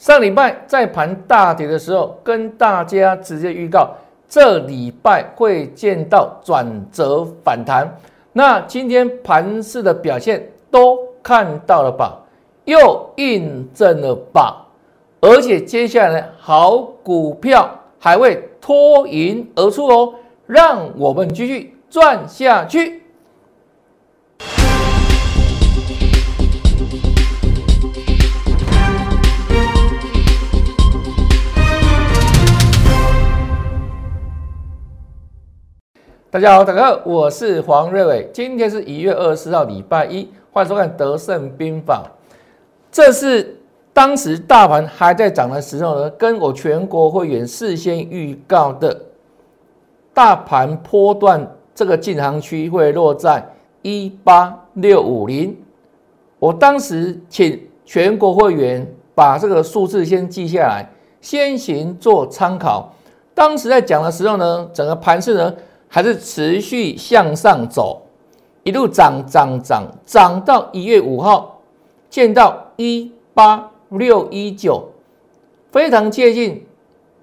上礼拜在盘大跌的时候，跟大家直接预告，这礼拜会见到转折反弹。那今天盘市的表现都看到了吧？又印证了吧？而且接下来好股票还会脱颖而出哦，让我们继续赚下去。大家好，大家好，我是黄瑞伟。今天是一月二十四号，礼拜一，欢迎收看《德胜兵法》。这是当时大盘还在涨的时候呢，跟我全国会员事先预告的，大盘波段这个进行区会落在一八六五零。我当时请全国会员把这个数字先记下来，先行做参考。当时在讲的时候呢，整个盘势呢。还是持续向上走，一路涨涨涨涨到一月五号，见到一八六一九，非常接近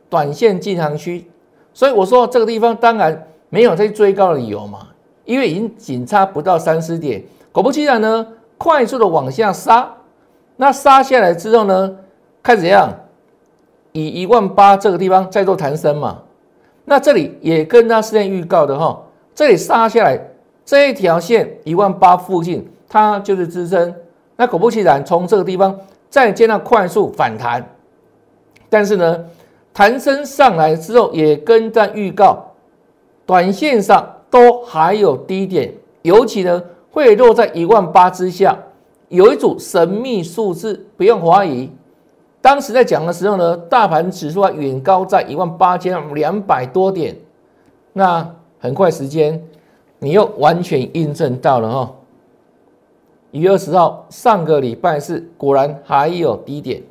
短线进行区，所以我说这个地方当然没有再追高的理由嘛，因为已经仅差不到三十点，果不其然呢，快速的往下杀，那杀下来之后呢，开始怎样？以一万八这个地方再做弹升嘛。那这里也跟他事先预告的哈，这里杀下来这一条线一万八附近，它就是支撑。那果不其然，从这个地方再见到快速反弹，但是呢，弹升上来之后也跟在预告，短线上都还有低点，尤其呢会落在一万八之下，有一组神秘数字，不用怀疑。当时在讲的时候呢，大盘指数啊远高在一万八千两百多点，那很快时间，你又完全印证到了哈。一月二十号上个礼拜四果然还有低点，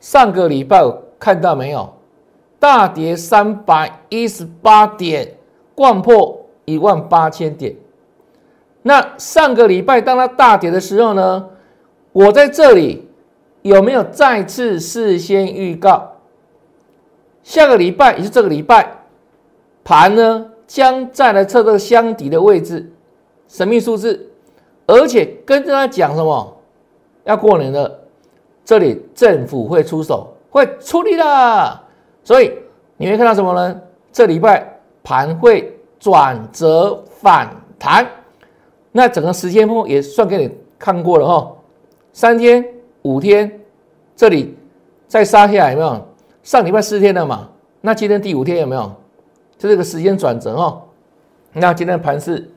上个礼拜看到没有？大跌三百一十八点，贯破一万八千点。那上个礼拜当它大跌的时候呢？我在这里有没有再次事先预告？下个礼拜也是这个礼拜，盘呢将再来测这个箱底的位置，神秘数字，而且跟着他讲什么？要过年了，这里政府会出手，会出力的，所以你会看到什么呢？这礼拜盘会转折反弹，那整个时间波也算给你看过了哈。三天、五天，这里再杀下来有没有？上礼拜四天了嘛？那今天第五天有没有？就这个时间转折哦。那今天的盘势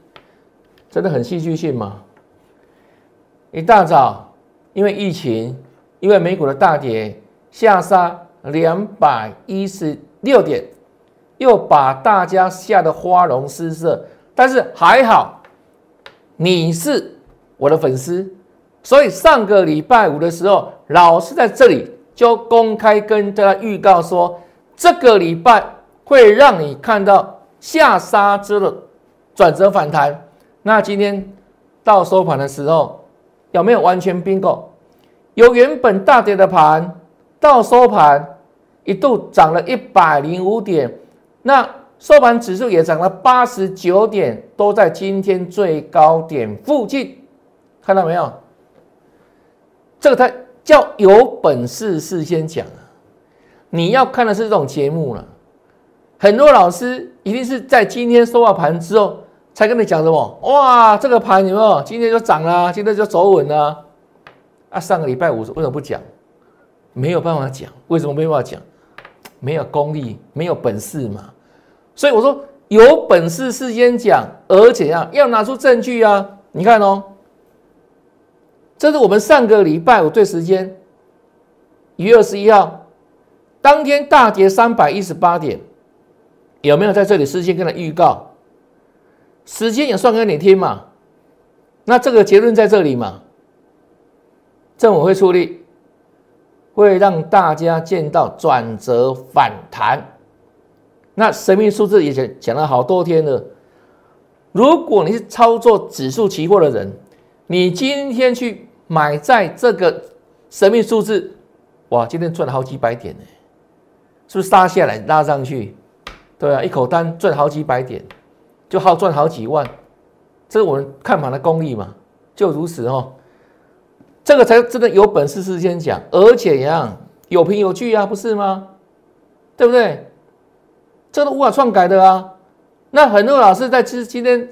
真的很戏剧性嘛？一大早因为疫情，因为美股的大跌，下杀两百一十六点，又把大家吓得花容失色。但是还好，你是我的粉丝。所以上个礼拜五的时候，老师在这里就公开跟大家预告说，这个礼拜会让你看到下杀之的转折反弹。那今天到收盘的时候，有没有完全并购？由原本大跌的盘到收盘一度涨了一百零五点，那收盘指数也涨了八十九点，都在今天最高点附近，看到没有？这个它叫有本事事先讲啊！你要看的是这种节目了。很多老师一定是在今天收完盘之后才跟你讲什么？哇，这个盘有没有？今天就涨了，今天就走稳了。啊，上个礼拜五为什么不讲？没有办法讲，为什么没办法讲？没有功力，没有本事嘛。所以我说有本事事先讲，而且啊要拿出证据啊！你看哦。这是我们上个礼拜五对时间，一月二十一号当天大跌三百一十八点，有没有在这里事先跟他预告？时间也算给你听嘛？那这个结论在这里嘛？政府会出力，会让大家见到转折反弹。那神秘数字也讲讲了好多天了。如果你是操作指数期货的人，你今天去买在这个神秘数字，哇，今天赚了好几百点呢，是不是杀下来拉上去？对啊，一口单赚好几百点，就好赚好几万，这是我们看盘的功力嘛，就如此哦。这个才真的有本事事先讲，而且一样有凭有据啊，不是吗？对不对？这都无法篡改的啊。那很多老师在今今天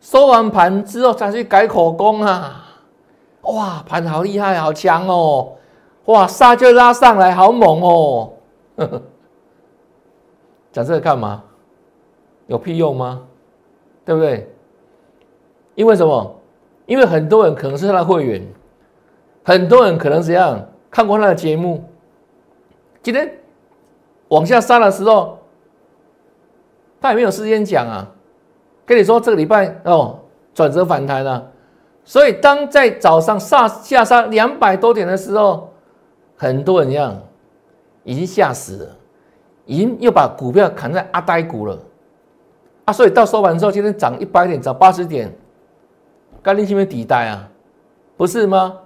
收完盘之后才去改口供啊。哇，盘好厉害，好强哦！哇，杀就拉上来，好猛哦！讲这个干嘛？有屁用吗？对不对？因为什么？因为很多人可能是他的会员。很多人可能怎样看过他的节目？今天往下杀的时候，他也没有时间讲啊。跟你说这个礼拜哦，转折反弹了。所以当在早上下下杀两百多点的时候，很多人一样已经吓死了，已经又把股票砍在阿呆股了啊！所以到收盘之后，今天涨一百点，涨八十点，甘利是不是底呆啊？不是吗？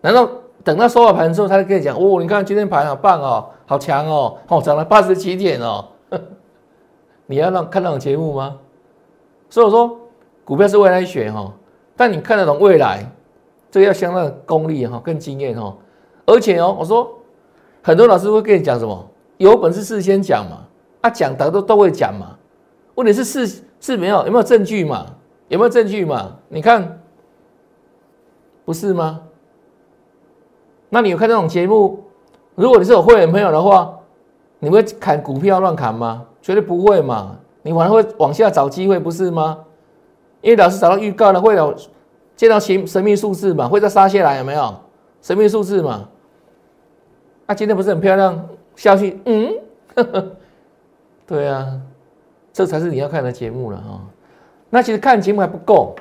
难道等到收了盘之后，他就跟你讲：“哦，你看今天盘好棒哦，好强哦，哦，涨了八十几点哦。”你要让看那种节目吗？所以我说，股票是未来选哈，但你看得懂未来，这个要相当的功力哈，更经验哈。而且哦，我说很多老师会跟你讲什么？有本事事先讲嘛，啊，讲的都都会讲嘛。问题是是是没有有没有证据嘛？有没有证据嘛？你看，不是吗？那你有看这种节目？如果你是有会员朋友的话，你会砍股票乱砍吗？绝对不会嘛！你反而会往下找机会，不是吗？因为老师找到预告了，会有见到神神秘数字嘛，会再杀下来，有没有神秘数字嘛？啊，今天不是很漂亮？消息，嗯，对啊，这才是你要看的节目了哈。那其实看节目还不够，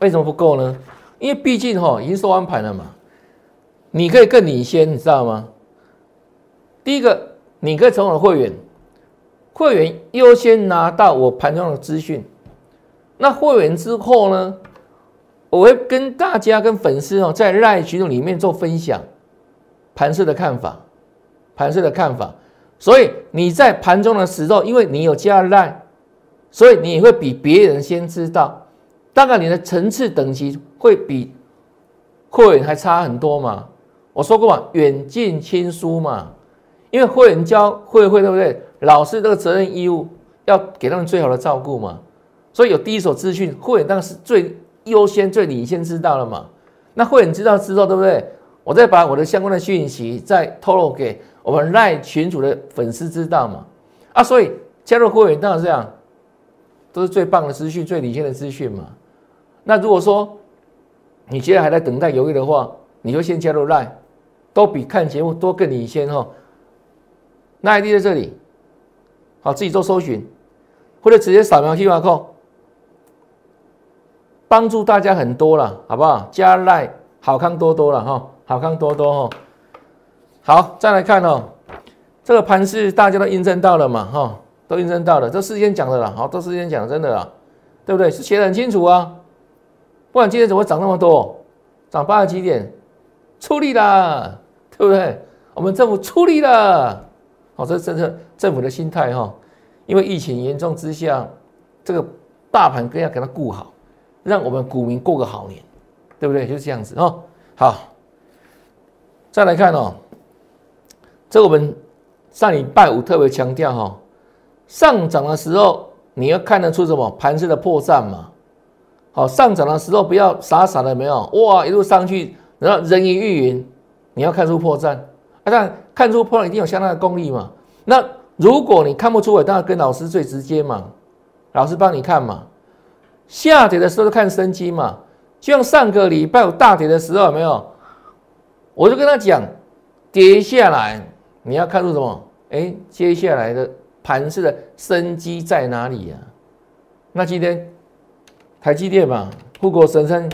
为什么不够呢？因为毕竟哈已经收完盘了嘛。你可以更领先，你知道吗？第一个，你可以从我的会员，会员优先拿到我盘中的资讯。那会员之后呢，我会跟大家、跟粉丝哦，在赖群组里面做分享盘势的看法，盘势的看法。所以你在盘中的时候，因为你有加赖，所以你会比别人先知道，大概你的层次等级会比会员还差很多嘛。我说过嘛，远近亲疏嘛，因为会员教会会对不对？老师这个责任义务要给他们最好的照顾嘛，所以有第一手资讯，会员当然是最优先、最领先知道了嘛。那会员知道之后，对不对？我再把我的相关的讯息再透露给我们赖群主的粉丝知道嘛。啊，所以加入会员当然这样，都是最棒的资讯、最领先的资讯嘛。那如果说你现在还在等待犹豫的话，你就先加入赖。都比看节目多更领先哈，那 ID 在这里，好自己做搜寻，或者直接扫描 QR code，帮助大家很多了，好不好？加赖好康多多了哈，好康多多哈。好，再来看哦，这个盘是大家都印证到了嘛哈，都印证到了，这事先讲的了，好，都事先讲真的啦，对不对？是写的很清楚啊，不然今天怎么会涨那么多？涨八十几点，出力啦！对不对？我们政府出力了，好，这这是政府的心态哈。因为疫情严重之下，这个大盘更要给它顾好，让我们股民过个好年，对不对？就是这样子哦。好，再来看哦，这我们上礼拜五特别强调哈，上涨的时候你要看得出什么盘势的破绽嘛。好，上涨的时候不要傻傻的没有哇，一路上去然后人云亦云。你要看出破绽，啊，但看出破绽一定有相当的功力嘛。那如果你看不出来，当然跟老师最直接嘛，老师帮你看嘛。下跌的时候看生机嘛，就像上个礼拜有大跌的时候，有没有？我就跟他讲，跌下来你要看出什么？哎，接下来的盘势的生机在哪里呀？那今天台积电嘛，护国神山。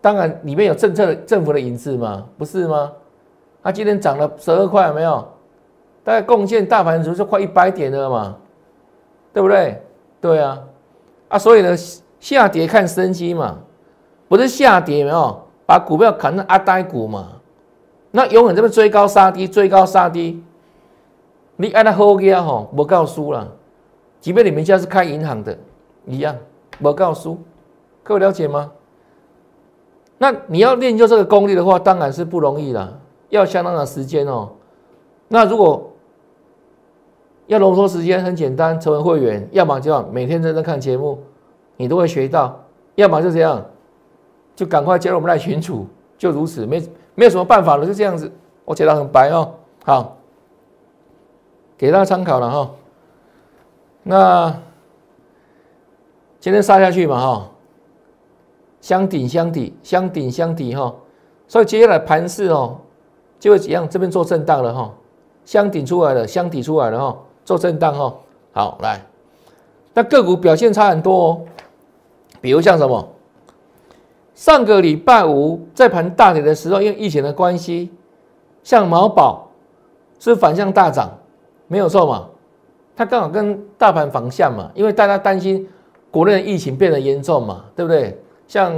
当然，里面有政策、政府的影子嘛，不是吗？它今天涨了十二块，有没有？大概贡献大盘指数快一百点了嘛，对不对？对啊，啊，所以呢，下跌看生机嘛，不是下跌没有，把股票砍成阿呆股嘛，那永远这边追高杀低，追高杀低，你按他好起啊吼，不告输了。即便你们家是开银行的，一样，不告输。各位了解吗？那你要练就这个功力的话，当然是不容易了，要相当的时间哦。那如果要浓缩时间，很简单，成为会员，要么就要每天认真看节目，你都会学到；要么就这样，就赶快加入我们来群组，就如此，没没有什么办法了，就这样子。我写的很白哦，好，给大家参考了哈。那今天杀下去嘛哈。相顶相抵，相顶相抵哈，所以接下来盘势哦，就会怎样？这边做震荡了哈，相顶出来了，相抵出来了哈，做震荡哈。好，来，那个股表现差很多哦，比如像什么？上个礼拜五在盘大跌的时候，因为疫情的关系，像毛宝是反向大涨，没有错嘛？它刚好跟大盘反向嘛，因为大家担心国内的疫情变得严重嘛，对不对？像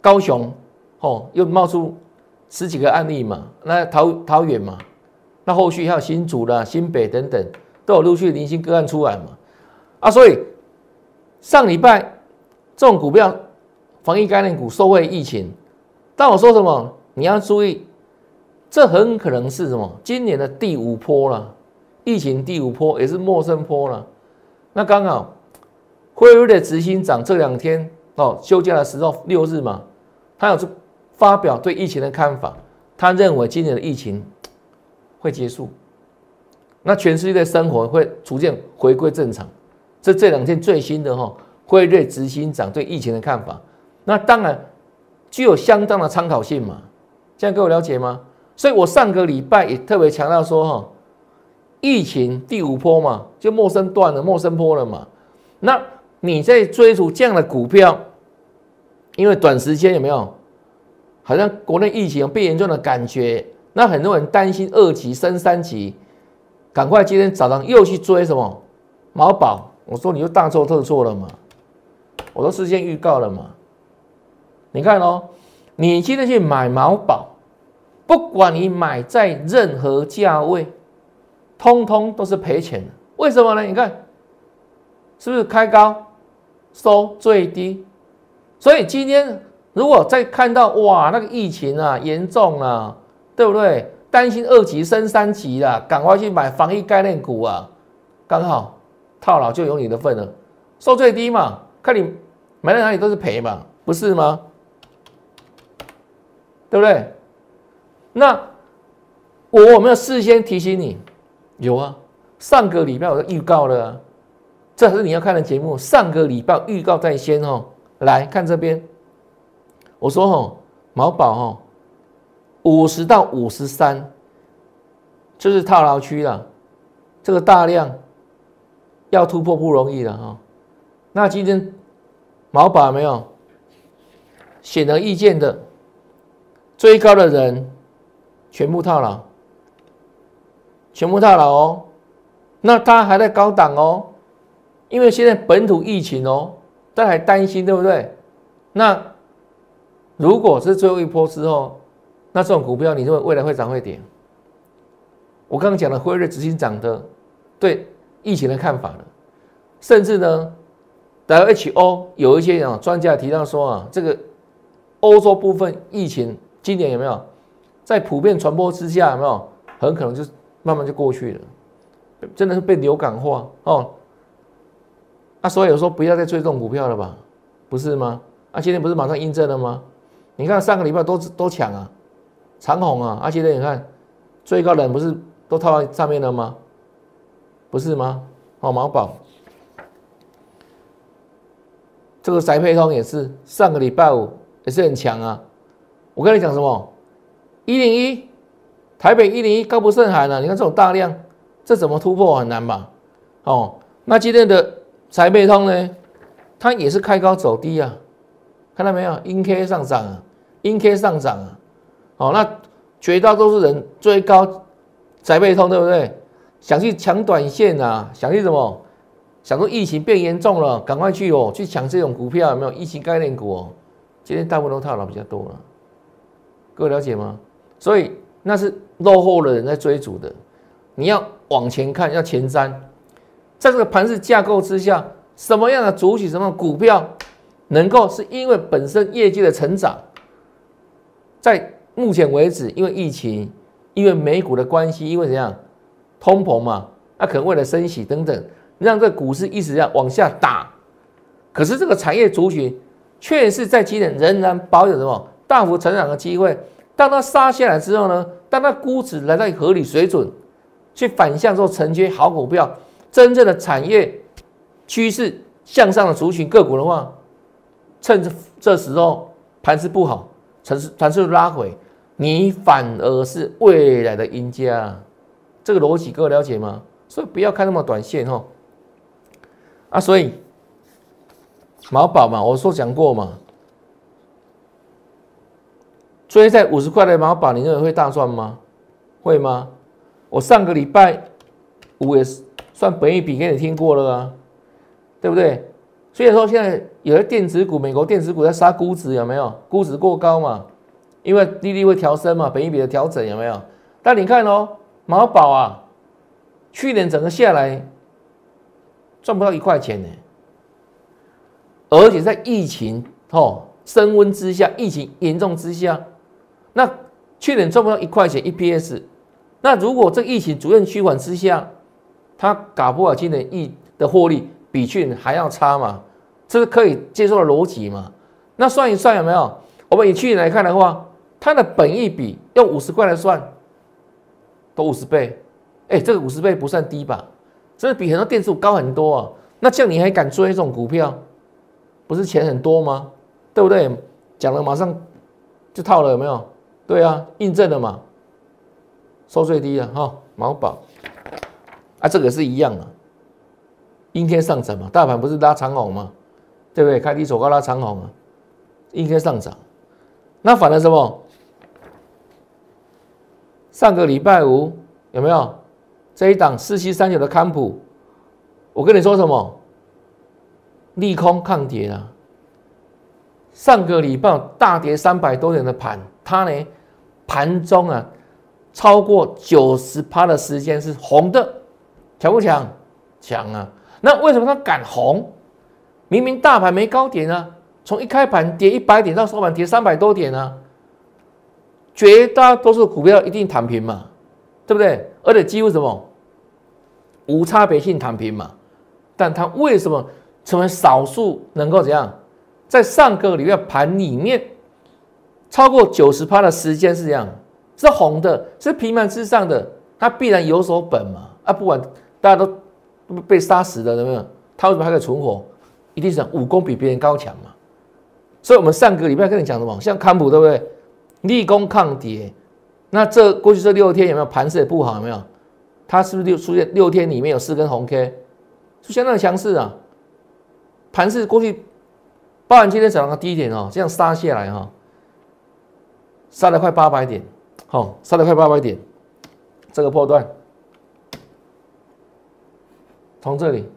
高雄，哦，又冒出十几个案例嘛，那桃桃园嘛，那后续还有新竹啦、新北等等，都有陆续零星个案出来嘛，啊，所以上礼拜这种股票防疫概念股受惠疫情，但我说什么？你要注意，这很可能是什么？今年的第五波了，疫情第五波也是陌生波了，那刚好辉瑞的执行长这两天。哦，休假的时候六日嘛，他有发表对疫情的看法。他认为今年的疫情会结束，那全世界的生活会逐渐回归正常。这这两天最新的哈，辉瑞执行长对疫情的看法，那当然具有相当的参考性嘛。这样各位了解吗？所以我上个礼拜也特别强调说哈，疫情第五波嘛，就陌生段了，陌生坡了嘛。那你在追逐这样的股票，因为短时间有没有？好像国内疫情变严重的感觉，那很多人担心二级升三级，赶快今天早上又去追什么毛宝？我说你又大错特错了嘛！我都事先预告了嘛。你看哦，你今天去买毛宝，不管你买在任何价位，通通都是赔钱的。为什么呢？你看是不是开高？收最低，所以今天如果再看到哇，那个疫情啊严重啊，对不对？担心二级升三级了，赶快去买防疫概念股啊，刚好套牢就有你的份了。收最低嘛，看你买在哪里都是赔嘛，不是吗？对不对？那我有没有事先提醒你？有啊，上个礼拜我都预告了。这是你要看的节目。上个礼拜预告在先哦，来看这边。我说哦，毛宝哦，五十到五十三，就是套牢区了。这个大量要突破不容易了哈。那今天毛把没有显而易见的最高的人全部套牢，全部套牢哦。那他还在高档哦。因为现在本土疫情哦，大家还担心，对不对？那如果是最后一波之后，那这种股票，你认为未来会涨会跌？我刚刚讲的辉瑞执行长的对疫情的看法了，甚至呢，WHO 有一些啊专家提到说啊，这个欧洲部分疫情今年有没有在普遍传播之下，有没有很可能就慢慢就过去了，真的是被流感化哦。那所以有说不要再追这种股票了吧，不是吗？啊，今天不是马上印证了吗？你看上个礼拜都都抢啊，长虹啊，啊，今天你看最高点不是都套在上面了吗？不是吗？哦，毛宝，这个宅配通也是上个礼拜五也是很强啊。我跟你讲什么？一零一，台北一零一高不胜寒啊！你看这种大量，这怎么突破很难吧？哦，那今天的。财配通呢，它也是开高走低啊，看到没有？阴 K 上涨啊，阴 K 上涨啊，好，那绝大多数人追高财配通，对不对？想去抢短线啊，想去什么？想说疫情变严重了，赶快去哦，去抢这种股票，有没有？疫情概念股哦，今天大部分都套牢比较多了，各位了解吗？所以那是落后的人在追逐的。你要往前看，要前瞻，在这个盘式架构之下，什么样的主体、什么股票能够是因为本身业绩的成长，在目前为止，因为疫情，因为美股的关系，因为怎样通膨嘛，那可能为了升息等等，让这股市一直要往下打。可是这个产业族群却是在今年仍然保有什么大幅成长的机会。当它杀下来之后呢，当它估值来到合理水准。去反向做承接好股票，真正的产业趋势向上的族群个股的话，趁这这时候盘势不好，盘势盘势拉回，你反而是未来的赢家。这个逻辑各位了解吗？所以不要看那么短线哈。啊，所以毛宝嘛，我说讲过嘛，追在五十块的毛宝，你认为会大赚吗？会吗？我上个礼拜五也是算本一笔给你听过了啊，对不对？虽然说现在有些电子股，美国电子股在杀估值，有没有？估值过高嘛？因为利率会调升嘛，本一比的调整有没有？但你看哦，毛宝啊，去年整个下来赚不到一块钱呢，而且在疫情哦升温之下，疫情严重之下，那去年赚不到一块钱 EPS。那如果这疫情逐渐趋缓之下，它搞不好今年亿的获利比去年还要差嘛？这是可以接受的逻辑嘛？那算一算有没有？我们以去年来看的话，它的本益比用五十块来算，都五十倍，哎，这个五十倍不算低吧？这是比很多电子股高很多啊。那这样你还敢追这种股票？不是钱很多吗？对不对？讲了马上就套了，有没有？对啊，印证了嘛？收最低了哈，毛宝啊，这个是一样的，阴天上涨嘛，大盘不是拉长红嘛？对不对？开低走高拉长红啊，阴天上涨，那反了什么？上个礼拜五有没有这一档四七三九的康普？我跟你说什么？利空抗跌啊！上个礼拜大跌三百多点的盘，它呢盘中啊。超过九十趴的时间是红的，强不强？强啊！那为什么它敢红？明明大盘没高点啊，从一开盘跌一百点到收盘跌三百多点啊，绝大多数股票一定躺平嘛，对不对？而且几乎什么无差别性躺平嘛，但它为什么成为少数能够怎样？在上个礼拜盘里面超过九十趴的时间是这样。是红的，是平盘之上的，它必然有所本嘛？啊，不管大家都被杀死的，有没有？它为什么还可以存活？一定是武功比别人高强嘛？所以，我们上个礼拜跟你讲什么？像康普对不对？立功抗跌，那这过去这六天有没有盘势也不好？有没有？它是不是六出现六天里面有四根红 K，是相当强势啊？盘势过去，包含今天早上的低点哦，这样杀下来哈，杀了快八百点。好，杀了快八百点，这个破段，从这里，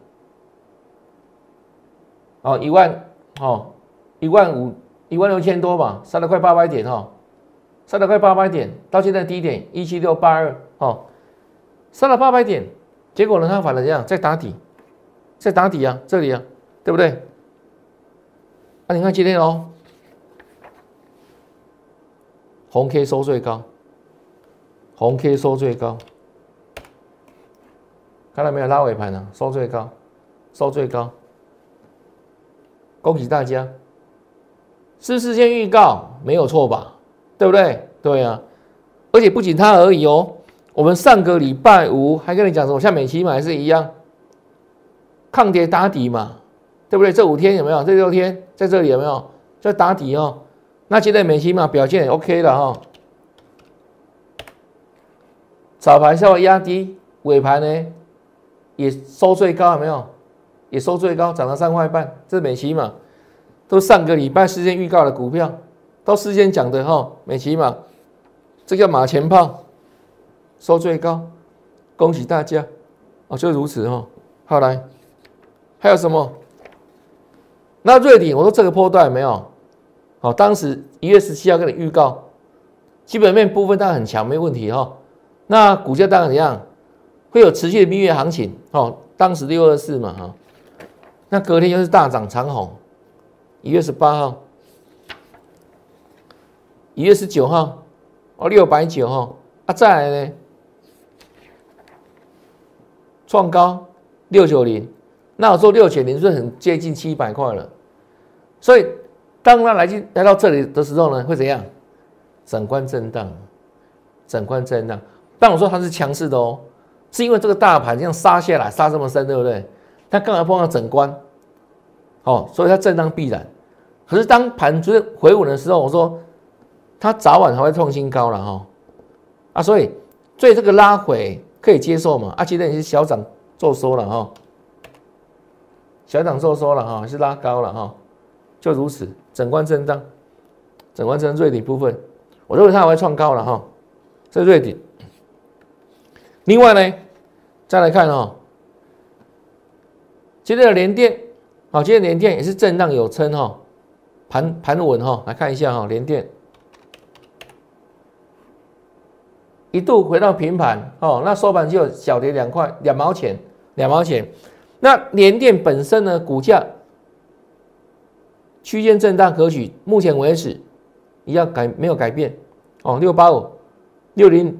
哦一万，哦一万五，一万六千多吧，杀了快八百点哈，杀了快八百点，到现在低点一七六八二，哦，上了八百点，结果呢，它反了怎样？在打底，在打底啊，这里啊，对不对？那你看今天哦，红 K 收最高。红 K 收最高，看到没有？拉尾盘呢？收最高，收最高，恭喜大家！是事先预告，没有错吧？对不对？对啊，而且不仅它而已哦。我们上个礼拜五还跟你讲什么？像美期嘛，还是一样，抗跌打底嘛，对不对？这五天有没有？这六天在这里有没有？在打底哦。那现在美期嘛，表现也 OK 了哈。早盘稍微压低，尾盘呢也收最高，有没有？也收最高，涨了三块半。这是美琪嘛？都上个礼拜事先预告的股票，都事先讲的哈。美琪嘛，这叫马前炮，收最高，恭喜大家哦，就如此哈。好来，还有什么？那瑞鼎，我说这个波段没有？好，当时一月十七号跟你预告，基本面部分当然很强，没问题哈。那股价当然怎样，会有持续的蜜月行情哦。当时六二四嘛哈，那隔天又是大涨长虹，一月十八号，一月十九号，哦六百九哈，啊再来呢，创高六九零，那我说六九零是很接近七百块了，所以当它来进来到这里的时候呢，会怎样？整关震荡，整关震荡。但我说它是强势的哦。是因为这个大盘这样杀下来，杀这么深，对不对？它刚好碰到整关，哦，所以它震荡必然。可是当盘就是回稳的时候，我说它早晚还会创新高了哈。啊，所以所以这个拉回可以接受嘛？啊，今天也是小涨做收了哈，小涨做收了哈，是拉高了哈，就如此，整关震荡，整关震荡最底部分，我认为它还会创高了哈，这最底。另外呢，再来看哦，今天的连电，好，今天连电也是震荡有撑哈，盘盘稳哈，来看一下哈，连电一度回到平盘哦，那收盘就小跌两块两毛钱，两毛钱。那联电本身呢，股价区间震荡可取，目前为止一样改没有改变哦，六八五六零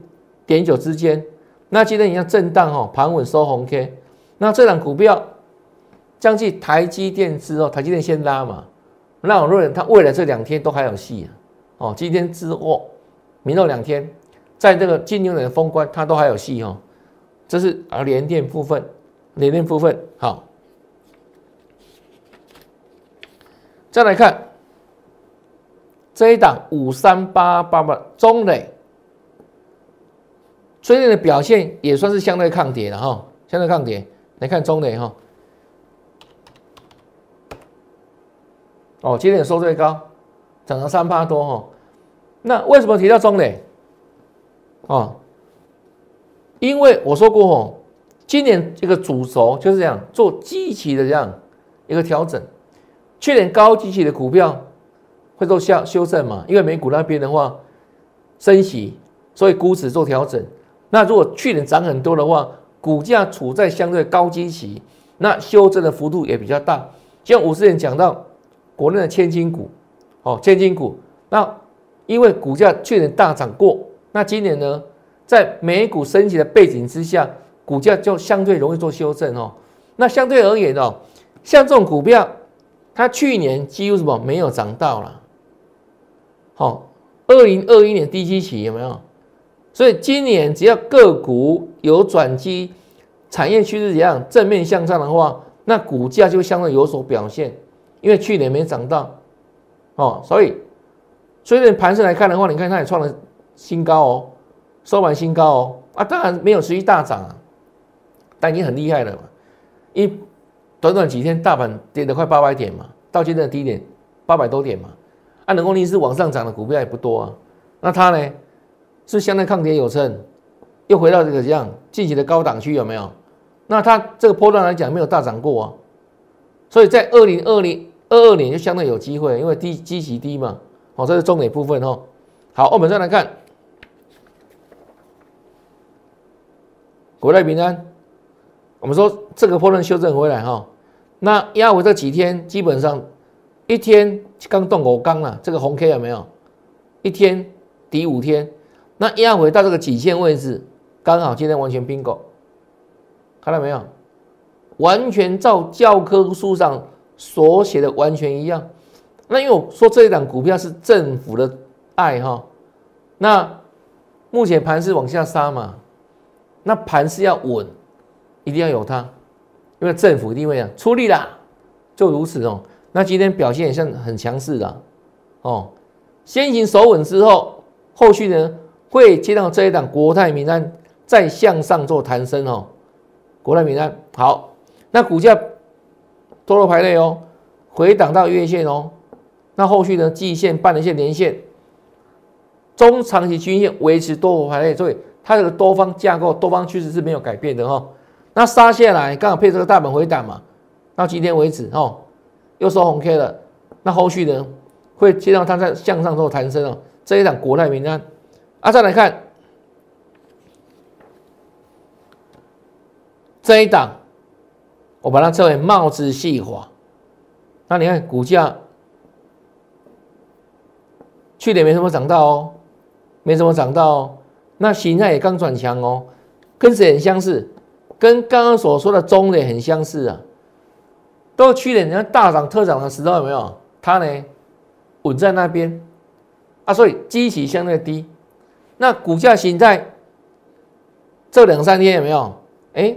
点九之间。那今天一样震荡哦，盘稳收红 K。那这档股票将近台积电之后，台积电先拉嘛。那我认为它未来这两天都还有戏啊。哦，今天之后，明后两天，在这个金牛年的封关，它都还有戏哦。这是啊连电部分，连电部分好。再来看这一档五三八八八中磊。最近的表现也算是相对抗跌了哈，相对抗跌。来看中磊哈，哦，今天收最高，涨了三八多哈。那为什么提到中磊？哦，因为我说过哦，今年这个主轴就是这样做积极的这样一个调整。去年高机器的股票会做下修正嘛？因为美股那边的话升息，所以估值做调整。那如果去年涨很多的话，股价处在相对高基期，那修正的幅度也比较大。像五十年讲到国内的千金股，哦，千金股，那因为股价去年大涨过，那今年呢，在美股升级的背景之下，股价就相对容易做修正哦。那相对而言哦，像这种股票，它去年几乎什么没有涨到了，好，二零二一年低基期有没有？所以今年只要个股有转机，产业趋势怎样正面向上的话，那股价就相对有所表现。因为去年没涨到，哦，所以所以盘势来看的话，你看它也创了新高哦，收盘新高哦，啊，当然没有持续大涨啊，但已经很厉害了嘛。一短短几天，大盘跌了快八百点嘛，到今天的低点八百多点嘛，啊，能够逆势往上涨的股票也不多啊，那它呢？是相对抗跌有撑，又回到这个这样近期的高档区有没有？那它这个波段来讲没有大涨过啊，所以在二零二零二二年就相对有机会，因为低基期低嘛。好，这是重点部分哦。好，我们再来看国泰平安，我们说这个破段修正回来哈，那压回这几天基本上一天刚动过刚了，这个红 K 有没有？一天抵五天。那压回到这个极限位置，刚好今天完全 bingo，看到没有？完全照教科书上所写的完全一样。那因为我说这一档股票是政府的爱哈，那目前盘是往下杀嘛，那盘是要稳，一定要有它，因为政府一定会讲出力啦，就如此哦。那今天表现也像很强势的哦，先行守稳之后，后续呢？会接到这一档国泰民安再向上做弹升哦，国泰民安好，那股价多头排列哦，回档到月线哦，那后续呢季线、半年线、年线、中长期均线维持多头排列，所以它这个多方架构、多方趋势是没有改变的哈。那杀下来刚好配这个大盘回档嘛，到今天为止哦，又收红 K 了，那后续呢会接到它在向上做弹升哦，这一档国泰民安。啊，再来看这一档，我把它称为帽子细滑。那你看股价去年没什么涨到哦，没什么涨到哦。那形态也刚转强哦，跟谁很相似？跟刚刚所说的中磊很相似啊。都去年人家大涨特涨的时候有没有？它呢稳在那边啊，所以基期相对低。那股价形态这两三天有没有？哎，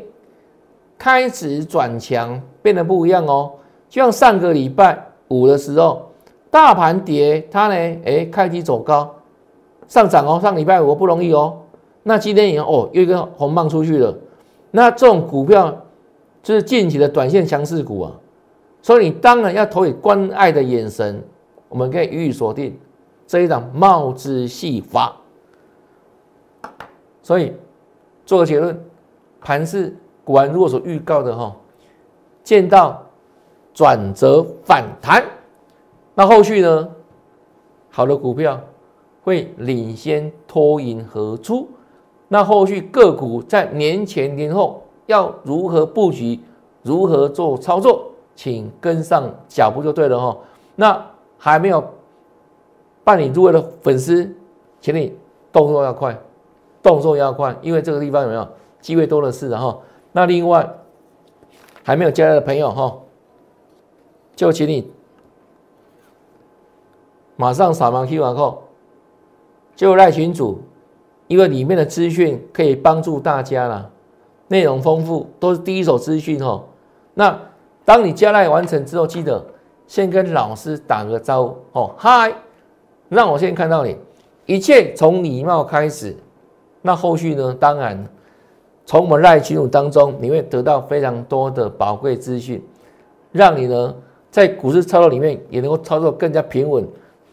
开始转强，变得不一样哦。就像上个礼拜五的时候，大盘跌，它呢，哎，开始走高，上涨哦。上礼拜五不容易哦。那今天也哦，又一根红棒出去了。那这种股票就是近期的短线强势股啊。所以你当然要投以关爱的眼神，我们可以予以锁定这一档帽子戏法。所以做个结论，盘市果然如果所预告的哈，见到转折反弹，那后续呢，好的股票会领先脱颖而出。那后续个股在年前年后要如何布局，如何做操作？请跟上脚步就对了哈。那还没有办理入会的粉丝，请你动作要快，动作要快，因为这个地方有没有机会多的是哈。那另外还没有加入的朋友哈，就请你马上扫描 Q R code，就赖群主，因为里面的资讯可以帮助大家啦，内容丰富，都是第一手资讯哦。那当你加赖完成之后，记得先跟老师打个招呼哦，嗨，让我先看到你。一切从礼貌开始，那后续呢？当然，从我们赖群主当中，你会得到非常多的宝贵资讯，让你呢在股市操作里面也能够操作更加平稳，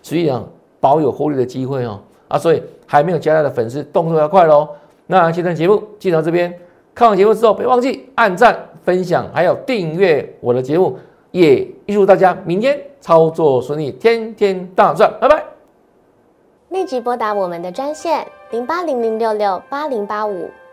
所以啊，保有获利的机会哦。啊，所以还没有加入的粉丝，动作要快喽。那今天的节目进到这边，看完节目之后，别忘记按赞。分享还有订阅我的节目，也预祝大家明天操作顺利，天天大赚，拜拜！立即拨打我们的专线零八零零六六八零八五